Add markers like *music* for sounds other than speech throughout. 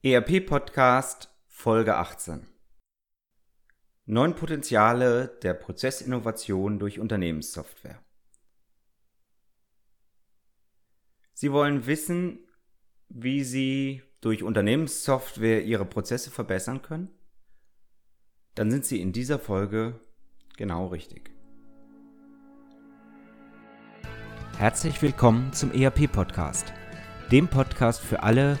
ERP Podcast Folge 18. Neun Potenziale der Prozessinnovation durch Unternehmenssoftware. Sie wollen wissen, wie Sie durch Unternehmenssoftware Ihre Prozesse verbessern können? Dann sind Sie in dieser Folge genau richtig. Herzlich willkommen zum ERP Podcast, dem Podcast für alle,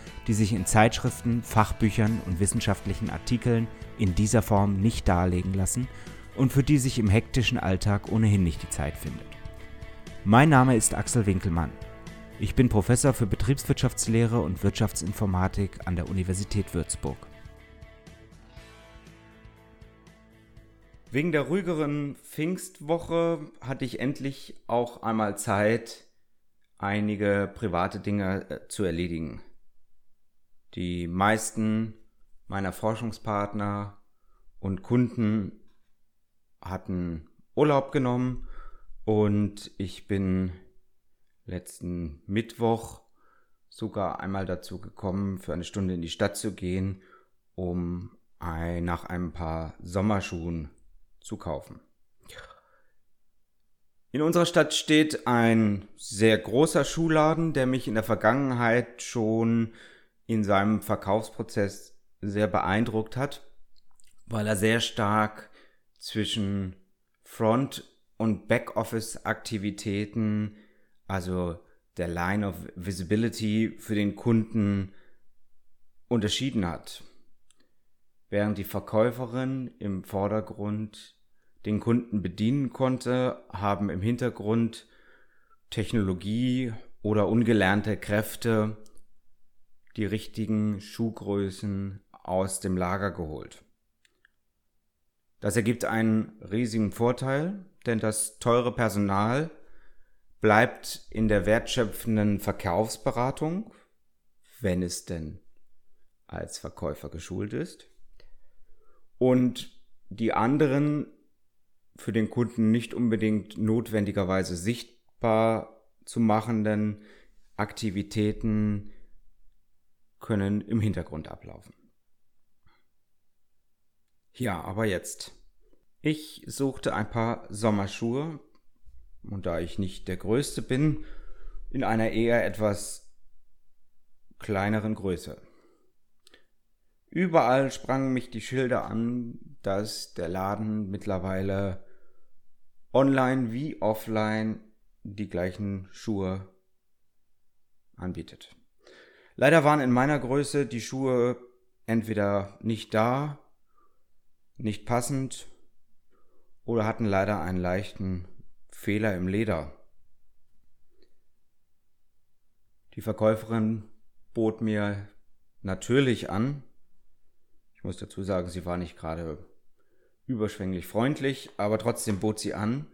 die sich in Zeitschriften, Fachbüchern und wissenschaftlichen Artikeln in dieser Form nicht darlegen lassen und für die sich im hektischen Alltag ohnehin nicht die Zeit findet. Mein Name ist Axel Winkelmann. Ich bin Professor für Betriebswirtschaftslehre und Wirtschaftsinformatik an der Universität Würzburg. Wegen der ruhigeren Pfingstwoche hatte ich endlich auch einmal Zeit, einige private Dinge äh, zu erledigen. Die meisten meiner Forschungspartner und Kunden hatten Urlaub genommen und ich bin letzten Mittwoch sogar einmal dazu gekommen, für eine Stunde in die Stadt zu gehen, um ein, nach ein paar Sommerschuhen zu kaufen. In unserer Stadt steht ein sehr großer Schuhladen, der mich in der Vergangenheit schon in seinem Verkaufsprozess sehr beeindruckt hat, weil er sehr stark zwischen Front- und Backoffice-Aktivitäten, also der Line of Visibility für den Kunden unterschieden hat. Während die Verkäuferin im Vordergrund den Kunden bedienen konnte, haben im Hintergrund Technologie oder ungelernte Kräfte die richtigen Schuhgrößen aus dem Lager geholt. Das ergibt einen riesigen Vorteil, denn das teure Personal bleibt in der wertschöpfenden Verkaufsberatung, wenn es denn als Verkäufer geschult ist, und die anderen für den Kunden nicht unbedingt notwendigerweise sichtbar zu machenden Aktivitäten können im Hintergrund ablaufen. Ja, aber jetzt. Ich suchte ein paar Sommerschuhe und da ich nicht der Größte bin, in einer eher etwas kleineren Größe. Überall sprangen mich die Schilder an, dass der Laden mittlerweile online wie offline die gleichen Schuhe anbietet. Leider waren in meiner Größe die Schuhe entweder nicht da, nicht passend oder hatten leider einen leichten Fehler im Leder. Die Verkäuferin bot mir natürlich an, ich muss dazu sagen, sie war nicht gerade überschwänglich freundlich, aber trotzdem bot sie an,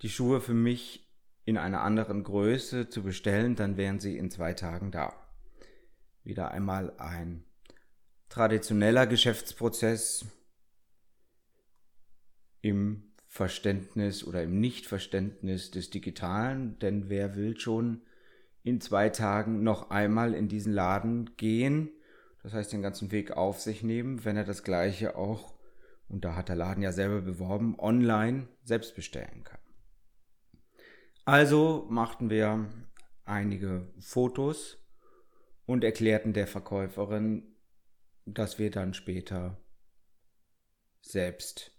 die Schuhe für mich in einer anderen Größe zu bestellen, dann wären sie in zwei Tagen da wieder einmal ein traditioneller Geschäftsprozess im Verständnis oder im Nichtverständnis des Digitalen, denn wer will schon in zwei Tagen noch einmal in diesen Laden gehen, das heißt den ganzen Weg auf sich nehmen, wenn er das gleiche auch, und da hat der Laden ja selber beworben, online selbst bestellen kann. Also machten wir einige Fotos und erklärten der Verkäuferin, dass wir dann später selbst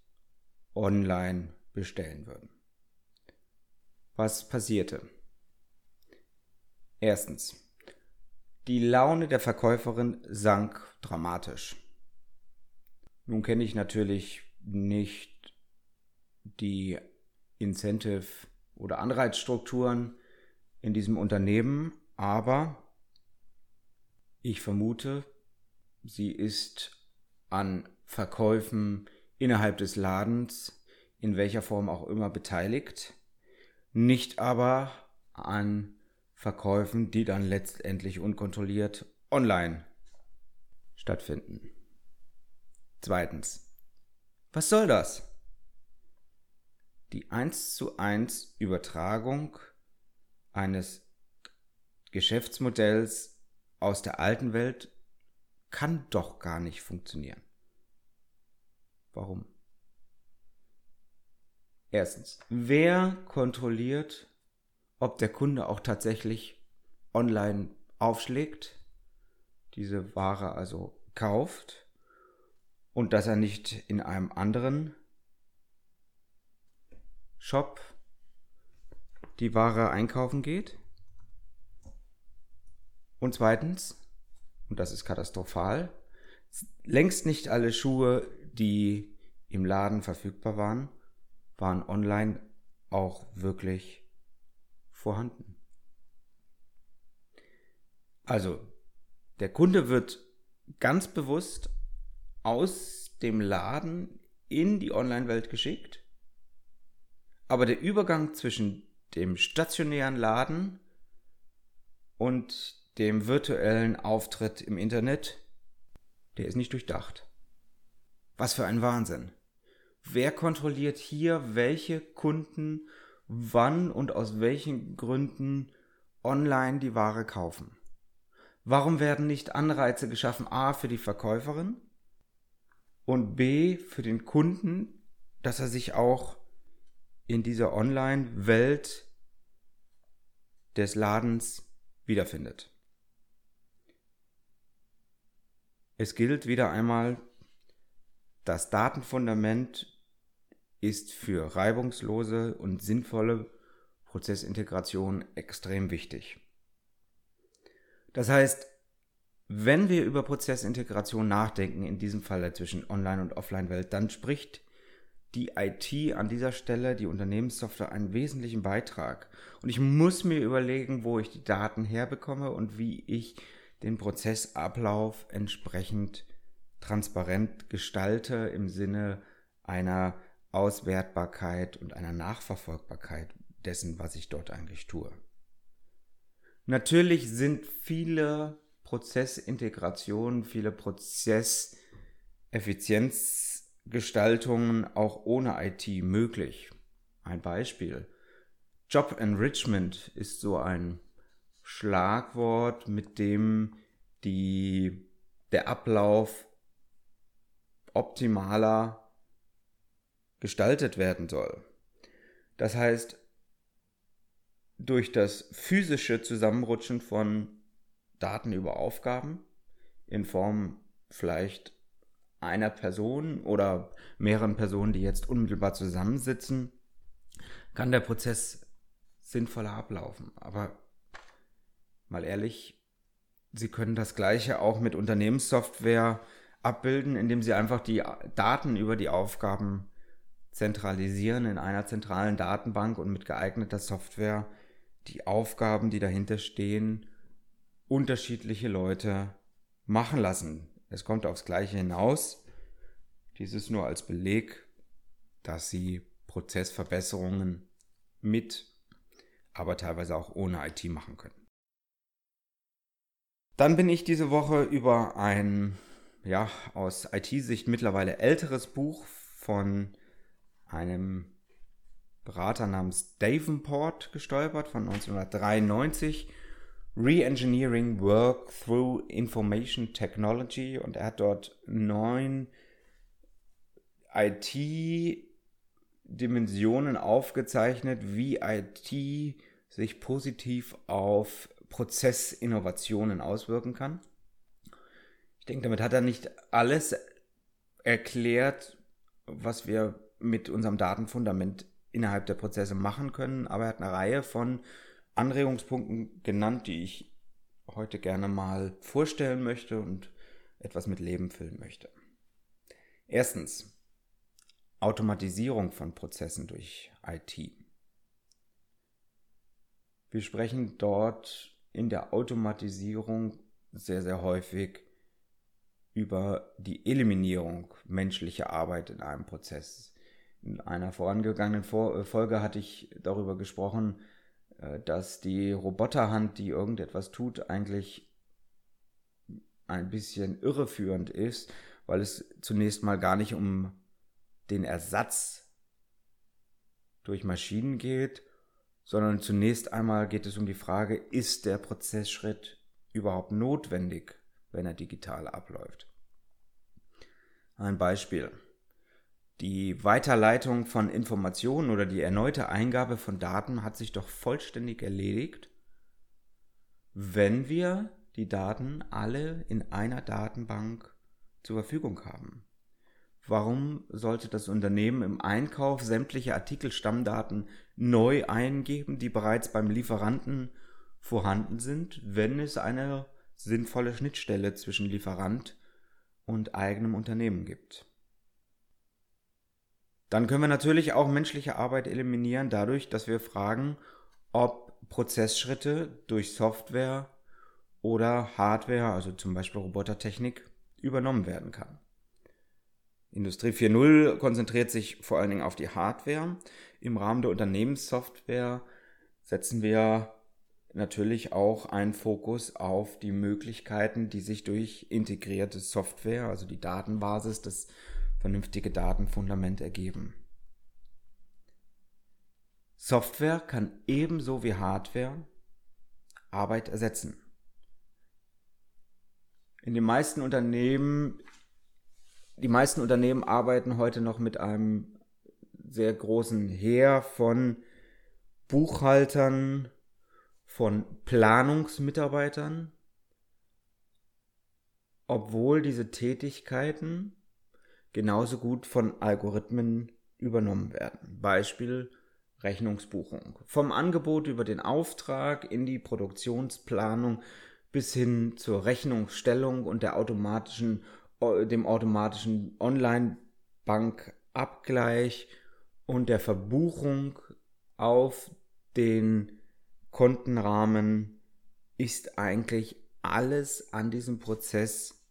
online bestellen würden. Was passierte? Erstens. Die Laune der Verkäuferin sank dramatisch. Nun kenne ich natürlich nicht die Incentive- oder Anreizstrukturen in diesem Unternehmen, aber ich vermute, sie ist an Verkäufen innerhalb des Ladens in welcher Form auch immer beteiligt, nicht aber an Verkäufen, die dann letztendlich unkontrolliert online stattfinden. Zweitens. Was soll das? Die 1 zu 1 Übertragung eines Geschäftsmodells aus der alten Welt kann doch gar nicht funktionieren. Warum? Erstens, wer kontrolliert, ob der Kunde auch tatsächlich online aufschlägt, diese Ware also kauft und dass er nicht in einem anderen Shop die Ware einkaufen geht? Und zweitens, und das ist katastrophal, längst nicht alle Schuhe, die im Laden verfügbar waren, waren online auch wirklich vorhanden. Also, der Kunde wird ganz bewusst aus dem Laden in die Online-Welt geschickt, aber der Übergang zwischen dem stationären Laden und dem virtuellen Auftritt im Internet, der ist nicht durchdacht. Was für ein Wahnsinn. Wer kontrolliert hier, welche Kunden wann und aus welchen Gründen online die Ware kaufen? Warum werden nicht Anreize geschaffen, a für die Verkäuferin und b für den Kunden, dass er sich auch in dieser Online-Welt des Ladens wiederfindet? Es gilt wieder einmal, das Datenfundament ist für reibungslose und sinnvolle Prozessintegration extrem wichtig. Das heißt, wenn wir über Prozessintegration nachdenken, in diesem Fall zwischen Online- und Offline-Welt, dann spricht die IT an dieser Stelle, die Unternehmenssoftware, einen wesentlichen Beitrag. Und ich muss mir überlegen, wo ich die Daten herbekomme und wie ich den Prozessablauf entsprechend transparent gestalte im Sinne einer Auswertbarkeit und einer Nachverfolgbarkeit dessen, was ich dort eigentlich tue. Natürlich sind viele Prozessintegrationen, viele Prozesseffizienzgestaltungen auch ohne IT möglich. Ein Beispiel. Job Enrichment ist so ein Schlagwort, mit dem die, der Ablauf optimaler gestaltet werden soll. Das heißt, durch das physische Zusammenrutschen von Daten über Aufgaben in Form vielleicht einer Person oder mehreren Personen, die jetzt unmittelbar zusammensitzen, kann der Prozess sinnvoller ablaufen. Aber mal ehrlich, Sie können das gleiche auch mit Unternehmenssoftware abbilden, indem Sie einfach die Daten über die Aufgaben zentralisieren in einer zentralen Datenbank und mit geeigneter Software die Aufgaben, die dahinter stehen, unterschiedliche Leute machen lassen. Es kommt aufs Gleiche hinaus. Dies ist nur als Beleg, dass Sie Prozessverbesserungen mit, aber teilweise auch ohne IT machen können. Dann bin ich diese Woche über ein, ja, aus IT-Sicht mittlerweile älteres Buch von einem Berater namens Davenport gestolpert von 1993. Re-Engineering Work Through Information Technology und er hat dort neun IT-Dimensionen aufgezeichnet, wie IT sich positiv auf Prozessinnovationen auswirken kann. Ich denke, damit hat er nicht alles erklärt, was wir mit unserem Datenfundament innerhalb der Prozesse machen können, aber er hat eine Reihe von Anregungspunkten genannt, die ich heute gerne mal vorstellen möchte und etwas mit Leben füllen möchte. Erstens, Automatisierung von Prozessen durch IT. Wir sprechen dort in der Automatisierung sehr, sehr häufig über die Eliminierung menschlicher Arbeit in einem Prozess. In einer vorangegangenen äh, Folge hatte ich darüber gesprochen, äh, dass die Roboterhand, die irgendetwas tut, eigentlich ein bisschen irreführend ist, weil es zunächst mal gar nicht um den Ersatz durch Maschinen geht, sondern zunächst einmal geht es um die Frage, ist der Prozessschritt überhaupt notwendig, wenn er digital abläuft? Ein Beispiel. Die Weiterleitung von Informationen oder die erneute Eingabe von Daten hat sich doch vollständig erledigt, wenn wir die Daten alle in einer Datenbank zur Verfügung haben. Warum sollte das Unternehmen im Einkauf sämtliche Artikelstammdaten neu eingeben, die bereits beim Lieferanten vorhanden sind, wenn es eine sinnvolle Schnittstelle zwischen Lieferant und eigenem Unternehmen gibt? Dann können wir natürlich auch menschliche Arbeit eliminieren dadurch, dass wir fragen, ob Prozessschritte durch Software oder Hardware, also zum Beispiel Robotertechnik, übernommen werden kann. Industrie 4.0 konzentriert sich vor allen Dingen auf die Hardware. Im Rahmen der Unternehmenssoftware setzen wir natürlich auch einen Fokus auf die Möglichkeiten, die sich durch integrierte Software, also die Datenbasis, das vernünftige Datenfundament ergeben. Software kann ebenso wie Hardware Arbeit ersetzen. In den meisten Unternehmen, die meisten Unternehmen arbeiten heute noch mit einem sehr großen Heer von Buchhaltern, von Planungsmitarbeitern, obwohl diese Tätigkeiten genauso gut von Algorithmen übernommen werden. Beispiel Rechnungsbuchung. Vom Angebot über den Auftrag in die Produktionsplanung bis hin zur Rechnungsstellung und der automatischen, dem automatischen Online-Bankabgleich und der Verbuchung auf den Kontenrahmen ist eigentlich alles an diesem Prozess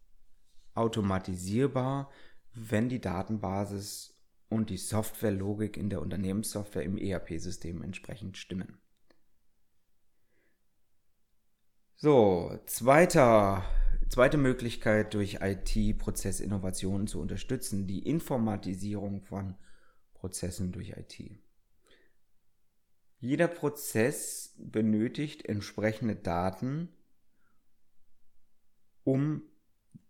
automatisierbar, wenn die Datenbasis und die Softwarelogik in der Unternehmenssoftware im ERP-System entsprechend stimmen. So, zweiter, zweite Möglichkeit durch IT-Prozessinnovationen zu unterstützen, die Informatisierung von Prozessen durch IT. Jeder Prozess benötigt entsprechende Daten, um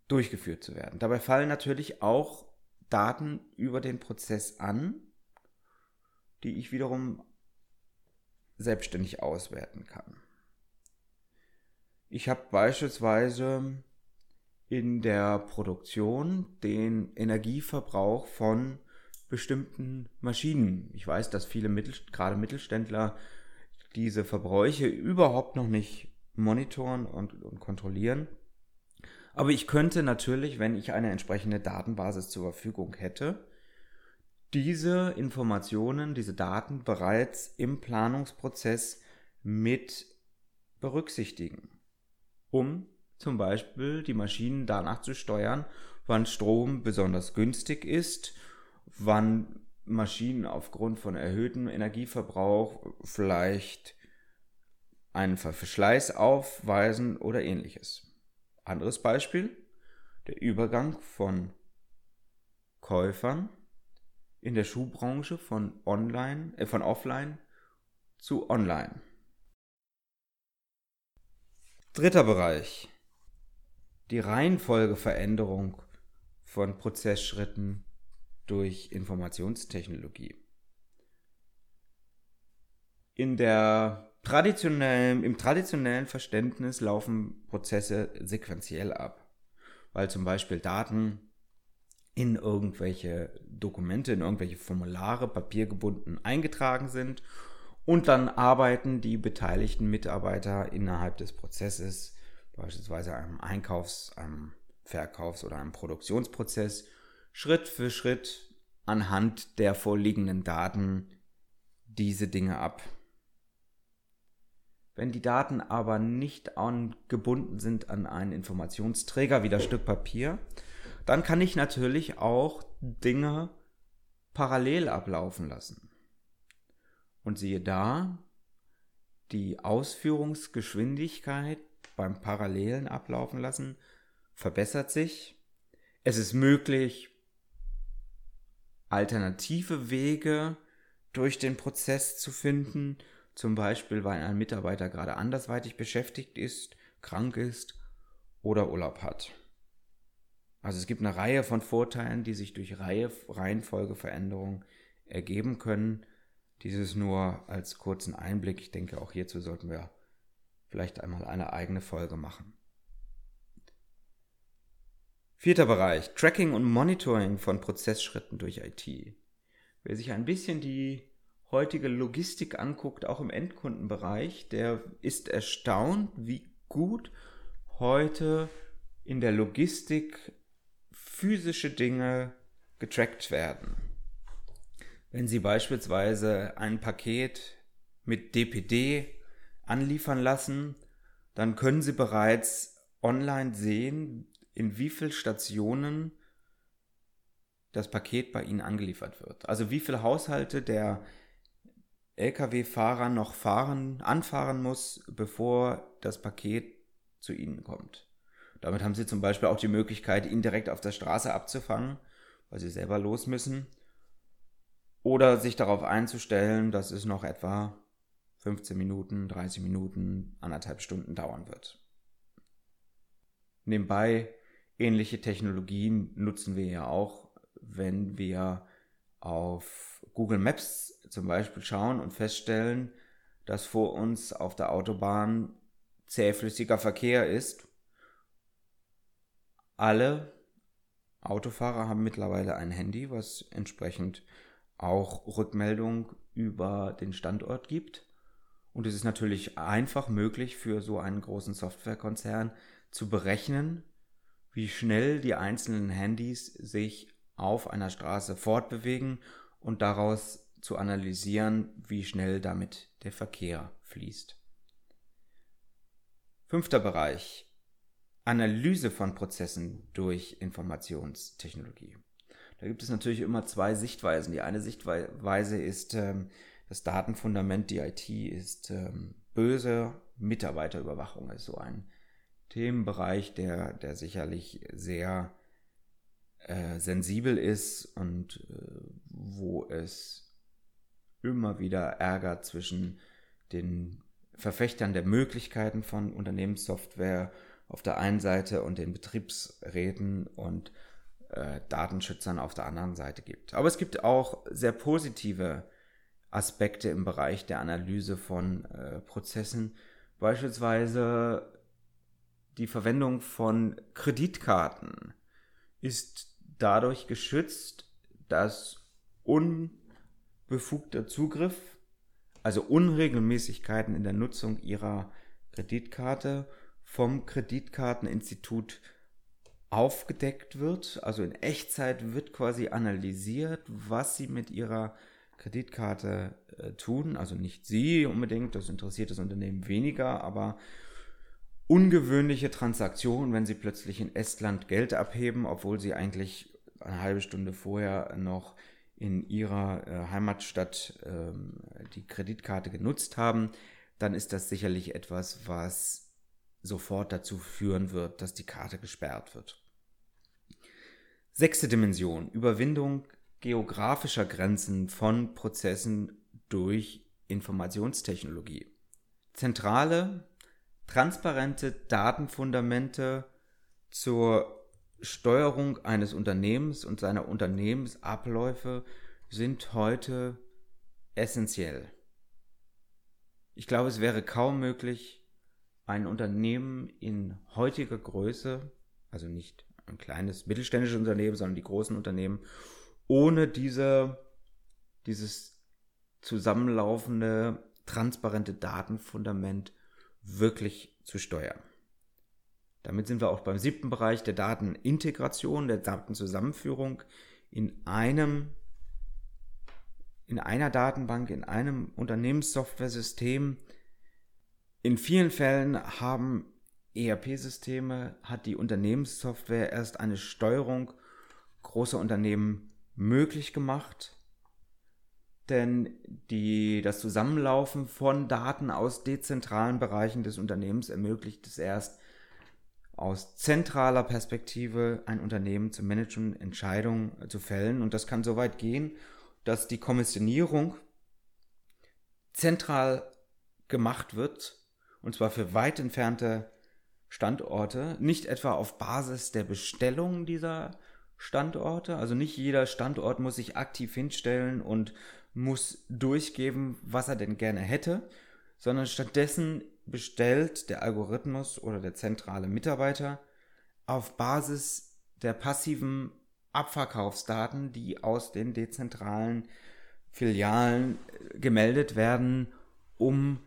durchgeführt zu werden. Dabei fallen natürlich auch Daten über den Prozess an, die ich wiederum selbstständig auswerten kann. Ich habe beispielsweise in der Produktion den Energieverbrauch von bestimmten Maschinen. Ich weiß, dass viele Mittel, gerade Mittelständler diese Verbräuche überhaupt noch nicht monitoren und, und kontrollieren. Aber ich könnte natürlich, wenn ich eine entsprechende Datenbasis zur Verfügung hätte, diese Informationen, diese Daten bereits im Planungsprozess mit berücksichtigen, um zum Beispiel die Maschinen danach zu steuern, wann Strom besonders günstig ist, wann Maschinen aufgrund von erhöhtem Energieverbrauch vielleicht einen Verschleiß aufweisen oder ähnliches. Anderes Beispiel, der Übergang von Käufern in der Schuhbranche von online, äh, von offline zu online. Dritter Bereich. Die Reihenfolgeveränderung von Prozessschritten durch Informationstechnologie. In der traditionellen, im traditionellen Verständnis laufen Prozesse sequenziell ab, weil zum Beispiel Daten in irgendwelche Dokumente, in irgendwelche Formulare papiergebunden eingetragen sind und dann arbeiten die beteiligten Mitarbeiter innerhalb des Prozesses, beispielsweise einem Einkaufs-, einem Verkaufs- oder einem Produktionsprozess, Schritt für Schritt anhand der vorliegenden Daten diese Dinge ab. Wenn die Daten aber nicht angebunden sind an einen Informationsträger wie das Stück Papier, dann kann ich natürlich auch Dinge parallel ablaufen lassen. Und siehe da, die Ausführungsgeschwindigkeit beim parallelen Ablaufen lassen verbessert sich. Es ist möglich, alternative Wege durch den Prozess zu finden, zum Beispiel weil ein Mitarbeiter gerade andersweitig beschäftigt ist, krank ist oder Urlaub hat. Also es gibt eine Reihe von Vorteilen, die sich durch Reihe, Reihenfolgeveränderungen ergeben können. Dieses nur als kurzen Einblick. Ich denke, auch hierzu sollten wir vielleicht einmal eine eigene Folge machen. Vierter Bereich, Tracking und Monitoring von Prozessschritten durch IT. Wer sich ein bisschen die heutige Logistik anguckt, auch im Endkundenbereich, der ist erstaunt, wie gut heute in der Logistik physische Dinge getrackt werden. Wenn Sie beispielsweise ein Paket mit DPD anliefern lassen, dann können Sie bereits online sehen, in wie vielen Stationen das Paket bei Ihnen angeliefert wird. Also wie viele Haushalte der Lkw-Fahrer noch fahren, anfahren muss, bevor das Paket zu Ihnen kommt. Damit haben Sie zum Beispiel auch die Möglichkeit, ihn direkt auf der Straße abzufangen, weil Sie selber los müssen. Oder sich darauf einzustellen, dass es noch etwa 15 Minuten, 30 Minuten, anderthalb Stunden dauern wird. Nebenbei, ähnliche Technologien nutzen wir ja auch, wenn wir auf Google Maps zum Beispiel schauen und feststellen, dass vor uns auf der Autobahn zähflüssiger Verkehr ist. Alle Autofahrer haben mittlerweile ein Handy, was entsprechend auch Rückmeldung über den Standort gibt. Und es ist natürlich einfach möglich für so einen großen Softwarekonzern zu berechnen, wie schnell die einzelnen Handys sich auf einer Straße fortbewegen und daraus zu analysieren, wie schnell damit der Verkehr fließt. Fünfter Bereich. Analyse von Prozessen durch Informationstechnologie. Da gibt es natürlich immer zwei Sichtweisen. Die eine Sichtweise ist, ähm, das Datenfundament, die IT ist ähm, böse. Mitarbeiterüberwachung ist so ein Themenbereich, der, der sicherlich sehr äh, sensibel ist und äh, wo es immer wieder Ärger zwischen den Verfechtern der Möglichkeiten von Unternehmenssoftware auf der einen Seite und den Betriebsräten und äh, Datenschützern auf der anderen Seite gibt. Aber es gibt auch sehr positive Aspekte im Bereich der Analyse von äh, Prozessen, beispielsweise die Verwendung von Kreditkarten ist dadurch geschützt, dass unbefugter Zugriff, also Unregelmäßigkeiten in der Nutzung ihrer Kreditkarte vom Kreditkarteninstitut aufgedeckt wird. Also in Echtzeit wird quasi analysiert, was sie mit ihrer Kreditkarte äh, tun. Also nicht sie unbedingt, das interessiert das Unternehmen weniger, aber ungewöhnliche Transaktionen, wenn sie plötzlich in Estland Geld abheben, obwohl sie eigentlich eine halbe Stunde vorher noch in ihrer äh, Heimatstadt ähm, die Kreditkarte genutzt haben, dann ist das sicherlich etwas, was sofort dazu führen wird, dass die Karte gesperrt wird. Sechste Dimension, Überwindung geografischer Grenzen von Prozessen durch Informationstechnologie. Zentrale, transparente Datenfundamente zur Steuerung eines Unternehmens und seiner Unternehmensabläufe sind heute essentiell. Ich glaube, es wäre kaum möglich, ein Unternehmen in heutiger Größe, also nicht ein kleines mittelständisches Unternehmen, sondern die großen Unternehmen, ohne diese, dieses zusammenlaufende, transparente Datenfundament wirklich zu steuern. Damit sind wir auch beim siebten Bereich der Datenintegration, der Datenzusammenführung in einem in einer Datenbank, in einem Unternehmenssoftware-System. In vielen Fällen haben ERP-Systeme, hat die Unternehmenssoftware erst eine Steuerung großer Unternehmen möglich gemacht. denn die, das Zusammenlaufen von Daten aus dezentralen Bereichen des Unternehmens ermöglicht es erst, aus zentraler Perspektive ein Unternehmen zu managen, Entscheidungen zu fällen. Und das kann so weit gehen, dass die Kommissionierung zentral gemacht wird, und zwar für weit entfernte Standorte, nicht etwa auf Basis der Bestellung dieser Standorte, also nicht jeder Standort muss sich aktiv hinstellen und muss durchgeben, was er denn gerne hätte, sondern stattdessen bestellt der Algorithmus oder der zentrale Mitarbeiter auf Basis der passiven Abverkaufsdaten, die aus den dezentralen Filialen äh, gemeldet werden, um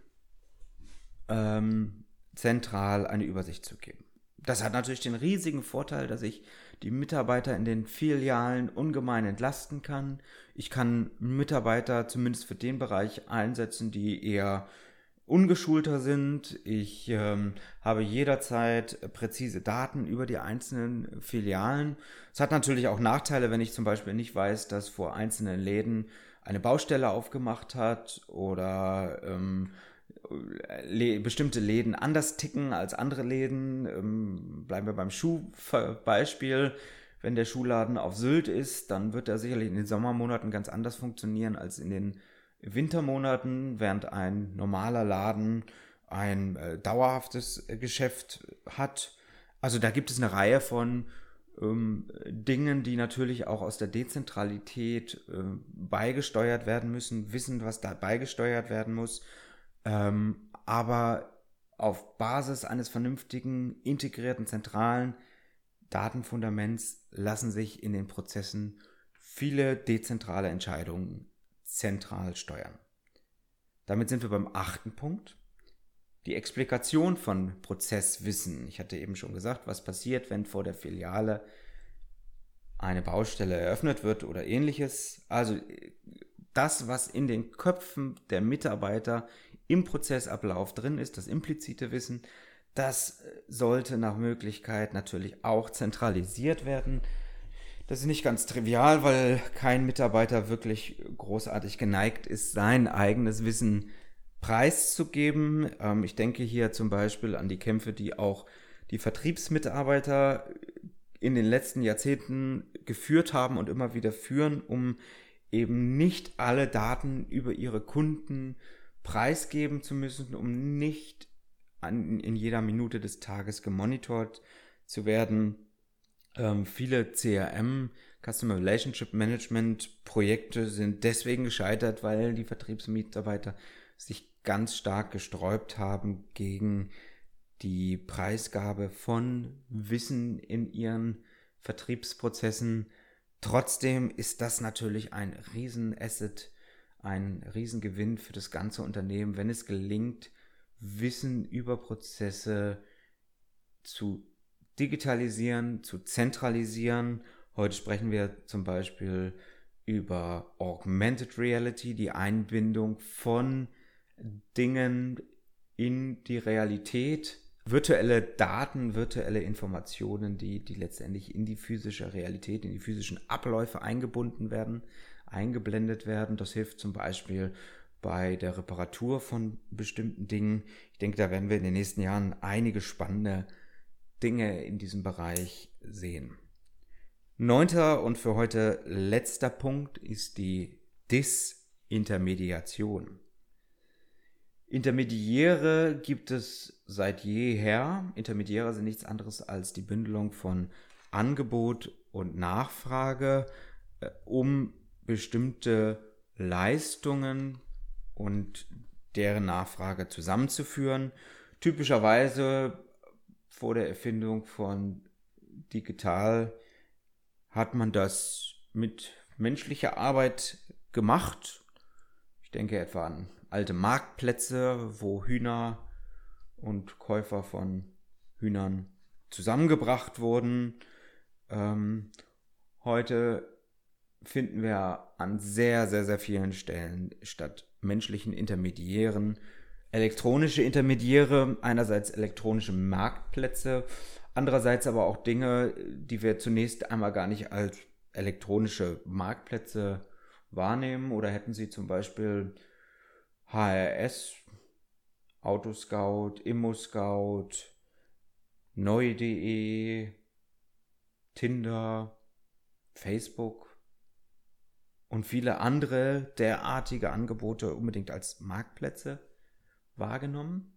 ähm, zentral eine Übersicht zu geben. Das hat natürlich den riesigen Vorteil, dass ich die Mitarbeiter in den Filialen ungemein entlasten kann. Ich kann Mitarbeiter zumindest für den Bereich einsetzen, die eher ungeschulter sind. Ich ähm, habe jederzeit präzise Daten über die einzelnen Filialen. Es hat natürlich auch Nachteile, wenn ich zum Beispiel nicht weiß, dass vor einzelnen Läden eine Baustelle aufgemacht hat oder ähm, bestimmte Läden anders ticken als andere Läden. Ähm, bleiben wir beim Schuhbeispiel. Wenn der Schuhladen auf Sylt ist, dann wird er sicherlich in den Sommermonaten ganz anders funktionieren als in den Wintermonaten, während ein normaler Laden ein äh, dauerhaftes äh, Geschäft hat. Also da gibt es eine Reihe von ähm, Dingen, die natürlich auch aus der Dezentralität äh, beigesteuert werden müssen, wissen, was da beigesteuert werden muss, ähm, aber auf Basis eines vernünftigen, integrierten, zentralen Datenfundaments lassen sich in den Prozessen viele dezentrale Entscheidungen zentral steuern. Damit sind wir beim achten Punkt. Die Explikation von Prozesswissen. Ich hatte eben schon gesagt, was passiert, wenn vor der Filiale eine Baustelle eröffnet wird oder ähnliches. Also das, was in den Köpfen der Mitarbeiter im Prozessablauf drin ist, das implizite Wissen, das sollte nach Möglichkeit natürlich auch zentralisiert werden. Das ist nicht ganz trivial, weil kein Mitarbeiter wirklich großartig geneigt ist, sein eigenes Wissen preiszugeben. Ähm, ich denke hier zum Beispiel an die Kämpfe, die auch die Vertriebsmitarbeiter in den letzten Jahrzehnten geführt haben und immer wieder führen, um eben nicht alle Daten über ihre Kunden preisgeben zu müssen, um nicht an, in jeder Minute des Tages gemonitort zu werden. Ähm, viele CRM, Customer Relationship Management Projekte sind deswegen gescheitert, weil die Vertriebsmitarbeiter sich ganz stark gesträubt haben gegen die Preisgabe von Wissen in ihren Vertriebsprozessen. Trotzdem ist das natürlich ein Riesenasset, ein Riesengewinn für das ganze Unternehmen, wenn es gelingt, Wissen über Prozesse zu digitalisieren, zu zentralisieren. Heute sprechen wir zum Beispiel über Augmented Reality, die Einbindung von Dingen in die Realität, virtuelle Daten, virtuelle Informationen, die, die letztendlich in die physische Realität, in die physischen Abläufe eingebunden werden, eingeblendet werden. Das hilft zum Beispiel bei der Reparatur von bestimmten Dingen. Ich denke, da werden wir in den nächsten Jahren einige spannende Dinge in diesem Bereich sehen. Neunter und für heute letzter Punkt ist die Disintermediation. Intermediäre gibt es seit jeher. Intermediäre sind nichts anderes als die Bündelung von Angebot und Nachfrage, äh, um bestimmte Leistungen und deren Nachfrage zusammenzuführen. Typischerweise vor der Erfindung von digital hat man das mit menschlicher Arbeit gemacht. Ich denke etwa an alte Marktplätze, wo Hühner und Käufer von Hühnern zusammengebracht wurden. Ähm, heute finden wir an sehr, sehr, sehr vielen Stellen statt. Menschlichen Intermediären elektronische Intermediäre, einerseits elektronische Marktplätze, andererseits aber auch Dinge, die wir zunächst einmal gar nicht als elektronische Marktplätze wahrnehmen oder hätten Sie zum Beispiel HRS, Autoscout, ImmoScout, neu.de, Tinder, Facebook und viele andere derartige Angebote unbedingt als Marktplätze wahrgenommen?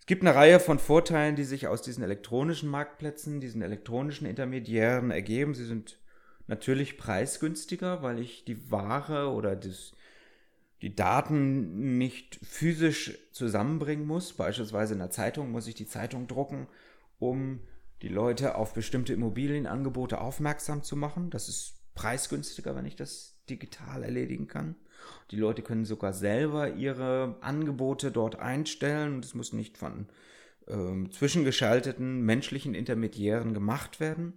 Es gibt eine Reihe von Vorteilen, die sich aus diesen elektronischen Marktplätzen, diesen elektronischen Intermediären ergeben. Sie sind natürlich preisgünstiger, weil ich die Ware oder das, die Daten nicht physisch zusammenbringen muss. Beispielsweise in der Zeitung muss ich die Zeitung drucken, um die Leute auf bestimmte Immobilienangebote aufmerksam zu machen. Das ist preisgünstiger, wenn ich das digital erledigen kann. Die Leute können sogar selber ihre Angebote dort einstellen und es muss nicht von äh, zwischengeschalteten menschlichen Intermediären gemacht werden.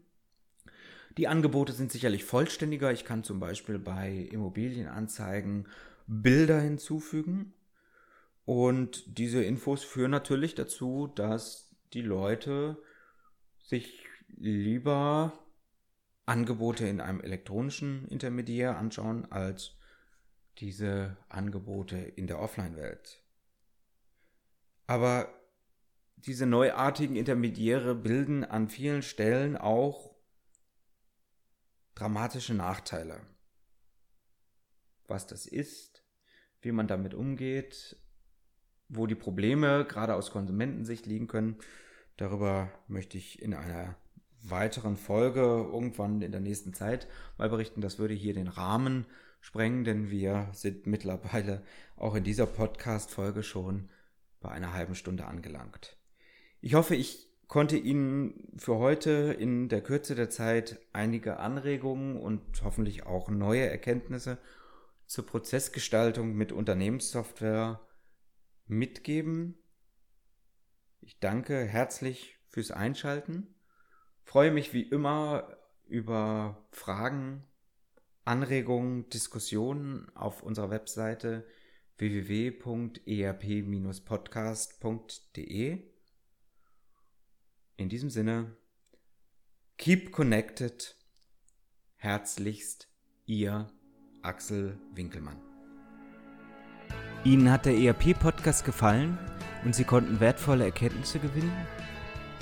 Die Angebote sind sicherlich vollständiger. Ich kann zum Beispiel bei Immobilienanzeigen Bilder hinzufügen. Und diese Infos führen natürlich dazu, dass die Leute sich lieber Angebote in einem elektronischen Intermediär anschauen als diese Angebote in der Offline-Welt. Aber diese neuartigen Intermediäre bilden an vielen Stellen auch dramatische Nachteile. Was das ist, wie man damit umgeht, wo die Probleme gerade aus Konsumentensicht liegen können, darüber möchte ich in einer weiteren Folge irgendwann in der nächsten Zeit mal berichten. Das würde hier den Rahmen sprengen, denn wir sind *laughs* mittlerweile auch in dieser Podcast-Folge schon bei einer halben Stunde angelangt. Ich hoffe, ich konnte Ihnen für heute in der Kürze der Zeit einige Anregungen und hoffentlich auch neue Erkenntnisse zur Prozessgestaltung mit Unternehmenssoftware mitgeben. Ich danke herzlich fürs Einschalten, freue mich wie immer über Fragen, Anregungen, Diskussionen auf unserer Webseite www.erp-podcast.de in diesem Sinne, keep connected. Herzlichst, Ihr Axel Winkelmann. Ihnen hat der ERP-Podcast gefallen und Sie konnten wertvolle Erkenntnisse gewinnen?